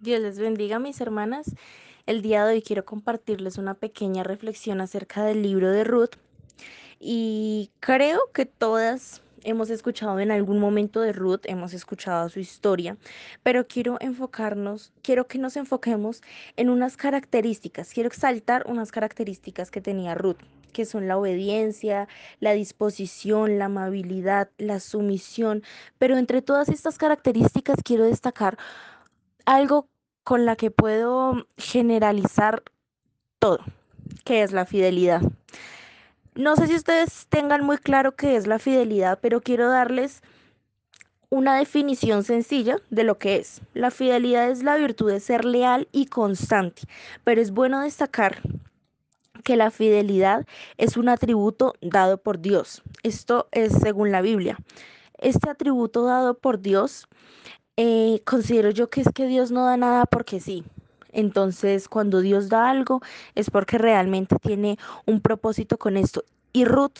Dios les bendiga, mis hermanas. El día de hoy quiero compartirles una pequeña reflexión acerca del libro de Ruth. Y creo que todas hemos escuchado en algún momento de Ruth, hemos escuchado su historia, pero quiero enfocarnos, quiero que nos enfoquemos en unas características, quiero exaltar unas características que tenía Ruth que son la obediencia, la disposición, la amabilidad, la sumisión, pero entre todas estas características quiero destacar algo con la que puedo generalizar todo, que es la fidelidad. No sé si ustedes tengan muy claro qué es la fidelidad, pero quiero darles una definición sencilla de lo que es. La fidelidad es la virtud de ser leal y constante, pero es bueno destacar que la fidelidad es un atributo dado por Dios. Esto es según la Biblia. Este atributo dado por Dios eh, considero yo que es que Dios no da nada porque sí. Entonces, cuando Dios da algo es porque realmente tiene un propósito con esto. Y Ruth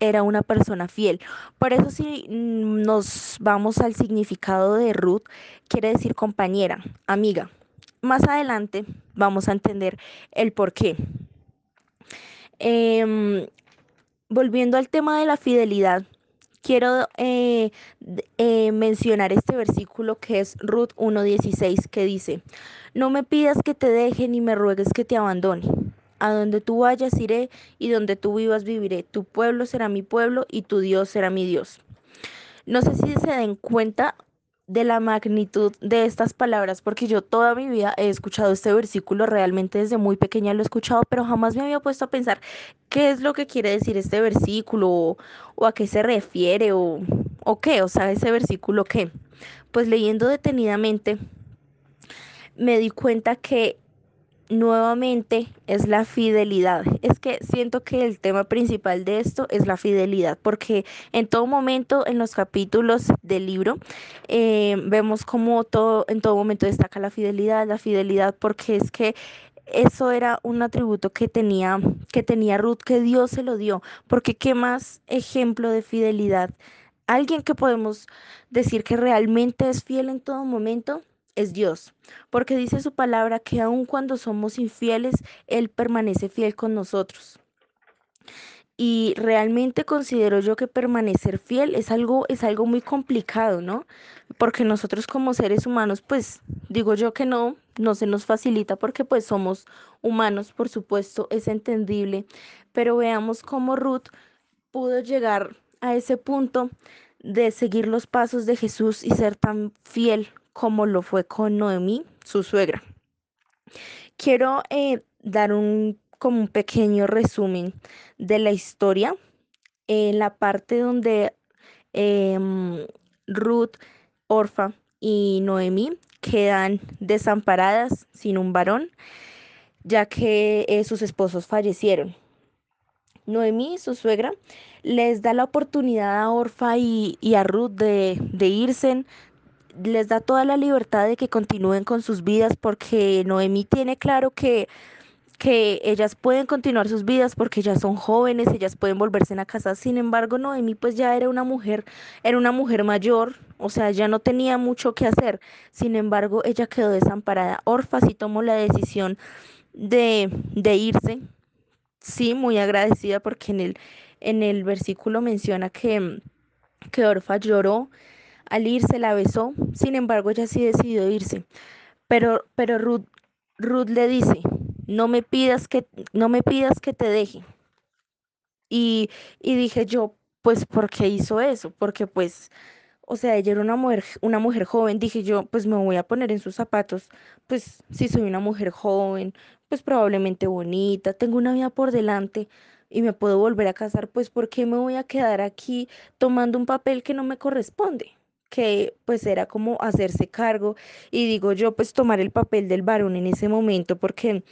era una persona fiel. Por eso si nos vamos al significado de Ruth, quiere decir compañera, amiga. Más adelante vamos a entender el por qué. Em, volviendo al tema de la fidelidad, quiero eh, eh, mencionar este versículo que es Ruth 1.16 que dice, no me pidas que te deje ni me ruegues que te abandone. A donde tú vayas iré y donde tú vivas viviré. Tu pueblo será mi pueblo y tu Dios será mi Dios. No sé si se den cuenta de la magnitud de estas palabras, porque yo toda mi vida he escuchado este versículo, realmente desde muy pequeña lo he escuchado, pero jamás me había puesto a pensar qué es lo que quiere decir este versículo o, a qué se refiere o, o qué, o sea, ese versículo qué. Pues leyendo detenidamente me di cuenta que nuevamente es la fidelidad. Es que siento que el tema principal de esto es la fidelidad, porque en todo momento en los capítulos del libro eh, vemos como todo, en todo momento destaca la fidelidad, la fidelidad, porque es que eso era un atributo que tenía, que tenía Ruth, que Dios se lo dio, porque qué más ejemplo de fidelidad. Alguien que podemos decir que realmente es fiel en todo momento es Dios, porque dice su palabra que aun cuando somos infieles, Él permanece fiel con nosotros. Y realmente considero yo que permanecer fiel es algo, es algo muy complicado, ¿no? Porque nosotros como seres humanos, pues digo yo que no, no se nos facilita porque pues somos humanos, por supuesto, es entendible, pero veamos cómo Ruth pudo llegar a ese punto de seguir los pasos de Jesús y ser tan fiel como lo fue con Noemí, su suegra. Quiero eh, dar un como un pequeño resumen de la historia. En la parte donde em, Ruth, Orfa y Noemí quedan desamparadas sin un varón, ya que eh, sus esposos fallecieron. Noemí, su suegra, les da la oportunidad a Orfa y, a Ruth de, de irse, les da toda la libertad de que continúen con sus vidas porque Noemí tiene claro que que ellas pueden continuar sus vidas porque ya son jóvenes, ellas pueden volverse a casa. Sin embargo, Noemí pues ya era una mujer, era una mujer mayor, o sea, ya no tenía mucho que hacer. Sin embargo, ella quedó desamparada. Orfa sí tomó la decisión de, de irse. Sí, muy agradecida porque en el, en el versículo menciona que, que Orfa lloró al irse la besó, sin embargo ella sí decidió irse. Pero, pero Ruth, Ruth le dice, no me pidas que, no me pidas que te deje. Y, y dije yo, pues, ¿por qué hizo eso? Porque pues, o sea, ella era una mujer, una mujer joven, dije yo, pues me voy a poner en sus zapatos, pues si soy una mujer joven, pues probablemente bonita, tengo una vida por delante y me puedo volver a casar, pues ¿por qué me voy a quedar aquí tomando un papel que no me corresponde? Que pues era como hacerse cargo y digo yo pues tomar el papel del varón en ese momento porque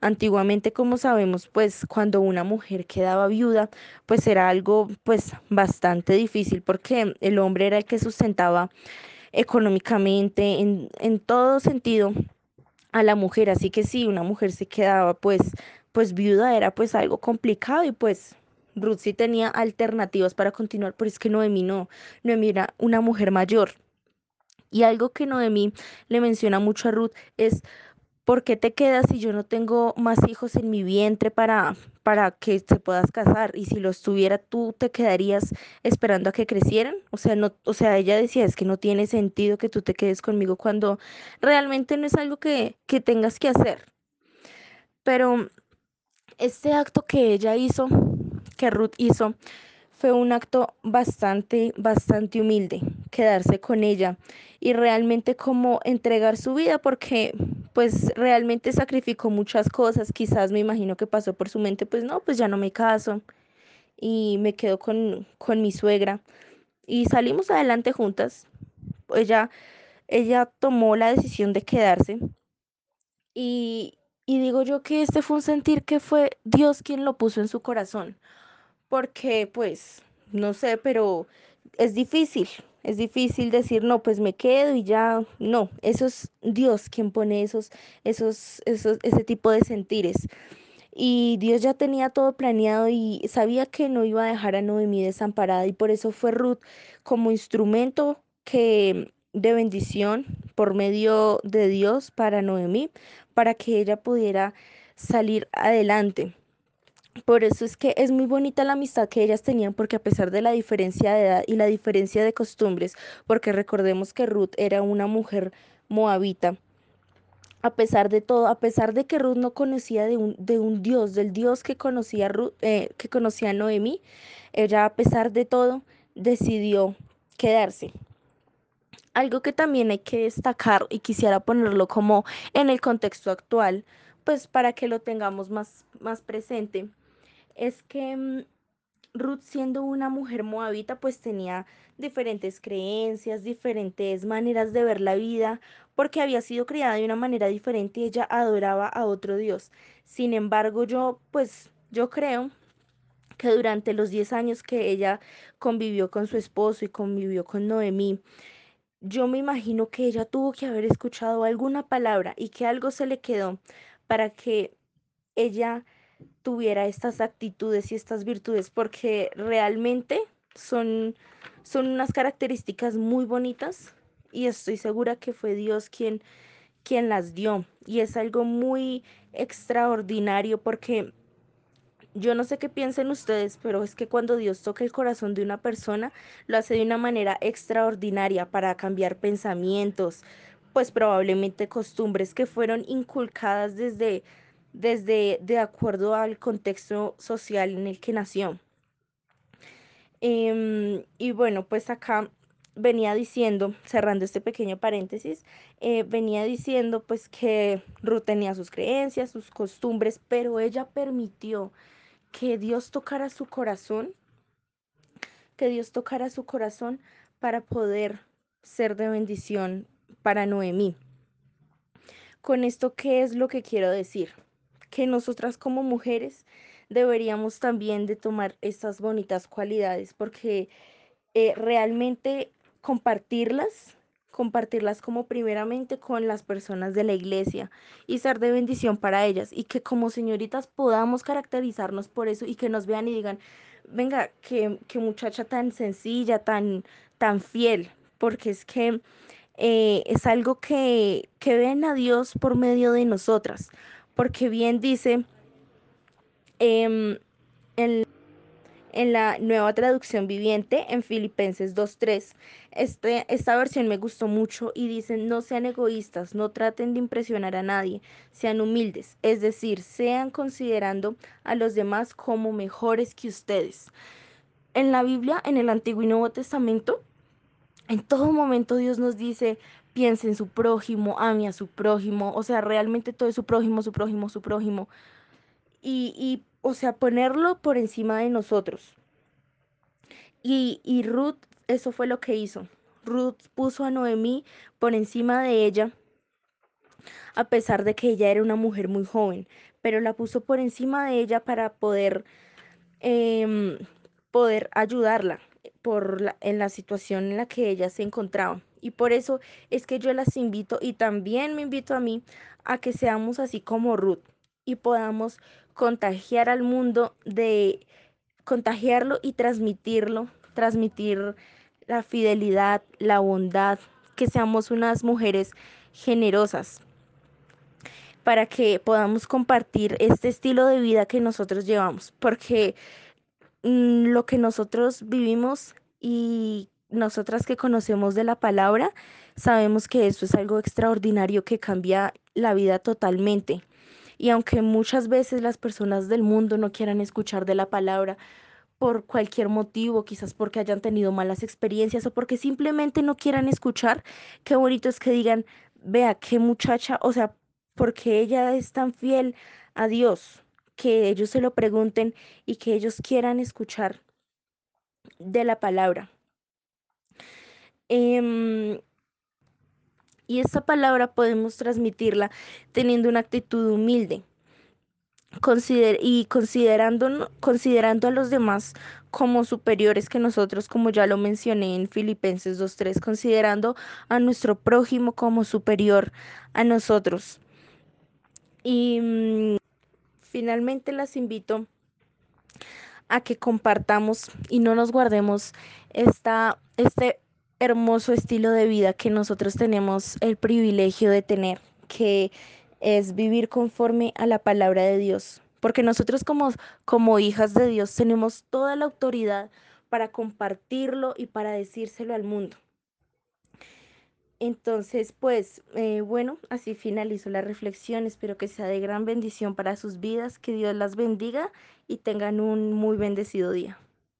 antiguamente como sabemos pues cuando una mujer quedaba viuda pues era algo pues bastante difícil porque el hombre era el que sustentaba económicamente en, en todo sentido a la mujer. Así que si una mujer se quedaba pues pues viuda era pues algo complicado y pues Ruth sí tenía alternativas para continuar, pero es que Noemí no. Noemí era una mujer mayor. Y algo que Noemí le menciona mucho a Ruth es, ¿por qué te quedas si yo no tengo más hijos en mi vientre para, para que te puedas casar? Y si los tuviera, tú te quedarías esperando a que crecieran. O sea, no, o sea, ella decía, es que no tiene sentido que tú te quedes conmigo cuando realmente no es algo que, que tengas que hacer. Pero este acto que ella hizo, que Ruth hizo, fue un acto bastante, bastante humilde, quedarse con ella y realmente como entregar su vida porque pues realmente sacrificó muchas cosas, quizás me imagino que pasó por su mente, pues no, pues ya no me caso y me quedo con, con mi suegra y salimos adelante juntas. Ella, ella tomó la decisión de quedarse. Y, y digo yo que este fue un sentir que fue Dios quien lo puso en su corazón, porque pues, no sé, pero es difícil, es difícil decir, no, pues me quedo y ya, no, eso es Dios quien pone esos, esos, esos, ese tipo de sentires. Y Dios ya tenía todo planeado y sabía que no iba a dejar a Noemí desamparada y por eso fue Ruth como instrumento que de bendición por medio de Dios para Noemí, para que ella pudiera salir adelante. Por eso es que es muy bonita la amistad que ellas tenían, porque a pesar de la diferencia de edad y la diferencia de costumbres, porque recordemos que Ruth era una mujer moabita, a pesar de todo, a pesar de que Ruth no conocía de un, de un Dios, del Dios que conocía, Ruth, eh, que conocía a Noemí, ella a pesar de todo decidió quedarse. Algo que también hay que destacar y quisiera ponerlo como en el contexto actual, pues para que lo tengamos más, más presente, es que mm, Ruth siendo una mujer moabita pues tenía diferentes creencias, diferentes maneras de ver la vida, porque había sido criada de una manera diferente y ella adoraba a otro Dios. Sin embargo, yo pues yo creo que durante los 10 años que ella convivió con su esposo y convivió con Noemí, yo me imagino que ella tuvo que haber escuchado alguna palabra y que algo se le quedó para que ella tuviera estas actitudes y estas virtudes, porque realmente son, son unas características muy bonitas y estoy segura que fue Dios quien, quien las dio. Y es algo muy extraordinario porque yo no sé qué piensen ustedes, pero es que cuando Dios toca el corazón de una persona, lo hace de una manera extraordinaria para cambiar pensamientos, pues probablemente costumbres que fueron inculcadas desde, desde de acuerdo al contexto social en el que nació. Em, y bueno, pues acá venía diciendo, cerrando este pequeño paréntesis, eh, venía diciendo pues que Ruth tenía sus creencias, sus costumbres, pero ella permitió que Dios tocara su corazón, que Dios tocara su corazón para poder ser de bendición para Noemí. Con esto, ¿qué es lo que quiero decir? Que nosotras como mujeres deberíamos también de tomar estas bonitas cualidades porque eh, realmente compartirlas compartirlas como primeramente con las personas de la iglesia y ser de bendición para ellas y que como señoritas podamos caracterizarnos por eso y que nos vean y digan, venga, qué, muchacha tan sencilla, tan, tan fiel, porque es que eh, es algo que, que ven a Dios por medio de nosotras, porque bien dice eh, en en la nueva traducción viviente en Filipenses 2.3. Este, esta versión me gustó mucho y dicen, no sean egoístas, no traten de impresionar a nadie, sean humildes, es decir, sean considerando a los demás como mejores que ustedes. En la Biblia, en el Antiguo y Nuevo Testamento, en todo momento Dios nos dice, piense en su prójimo, ame a su prójimo, o sea, realmente todo es su prójimo, su prójimo, su prójimo. Y, y o sea, ponerlo por encima de nosotros. Y, y Ruth, eso fue lo que hizo. Ruth puso a Noemí por encima de ella, a pesar de que ella era una mujer muy joven, pero la puso por encima de ella para poder, eh, poder ayudarla por la, en la situación en la que ella se encontraba. Y por eso es que yo las invito y también me invito a mí a que seamos así como Ruth y podamos contagiar al mundo de contagiarlo y transmitirlo, transmitir la fidelidad, la bondad, que seamos unas mujeres generosas, para que podamos compartir este estilo de vida que nosotros llevamos, porque mm, lo que nosotros vivimos y nosotras que conocemos de la palabra, sabemos que eso es algo extraordinario que cambia la vida totalmente. Y aunque muchas veces las personas del mundo no quieran escuchar de la palabra, por cualquier motivo, quizás porque hayan tenido malas experiencias o porque simplemente no quieran escuchar, qué bonito es que digan, vea, qué muchacha, o sea, porque ella es tan fiel a Dios, que ellos se lo pregunten y que ellos quieran escuchar de la palabra. Em, y esta palabra podemos transmitirla teniendo una actitud humilde y considerando, considerando a los demás como superiores que nosotros, como ya lo mencioné en Filipenses 2.3, considerando a nuestro prójimo como superior a nosotros. Y mm, finalmente las invito a que compartamos y no nos guardemos esta, este hermoso estilo de vida que nosotros tenemos el privilegio de tener, que es vivir conforme a la palabra de Dios. Porque nosotros como, como hijas de Dios tenemos toda la autoridad para compartirlo y para decírselo al mundo. Entonces, pues eh, bueno, así finalizo la reflexión. Espero que sea de gran bendición para sus vidas, que Dios las bendiga y tengan un muy bendecido día.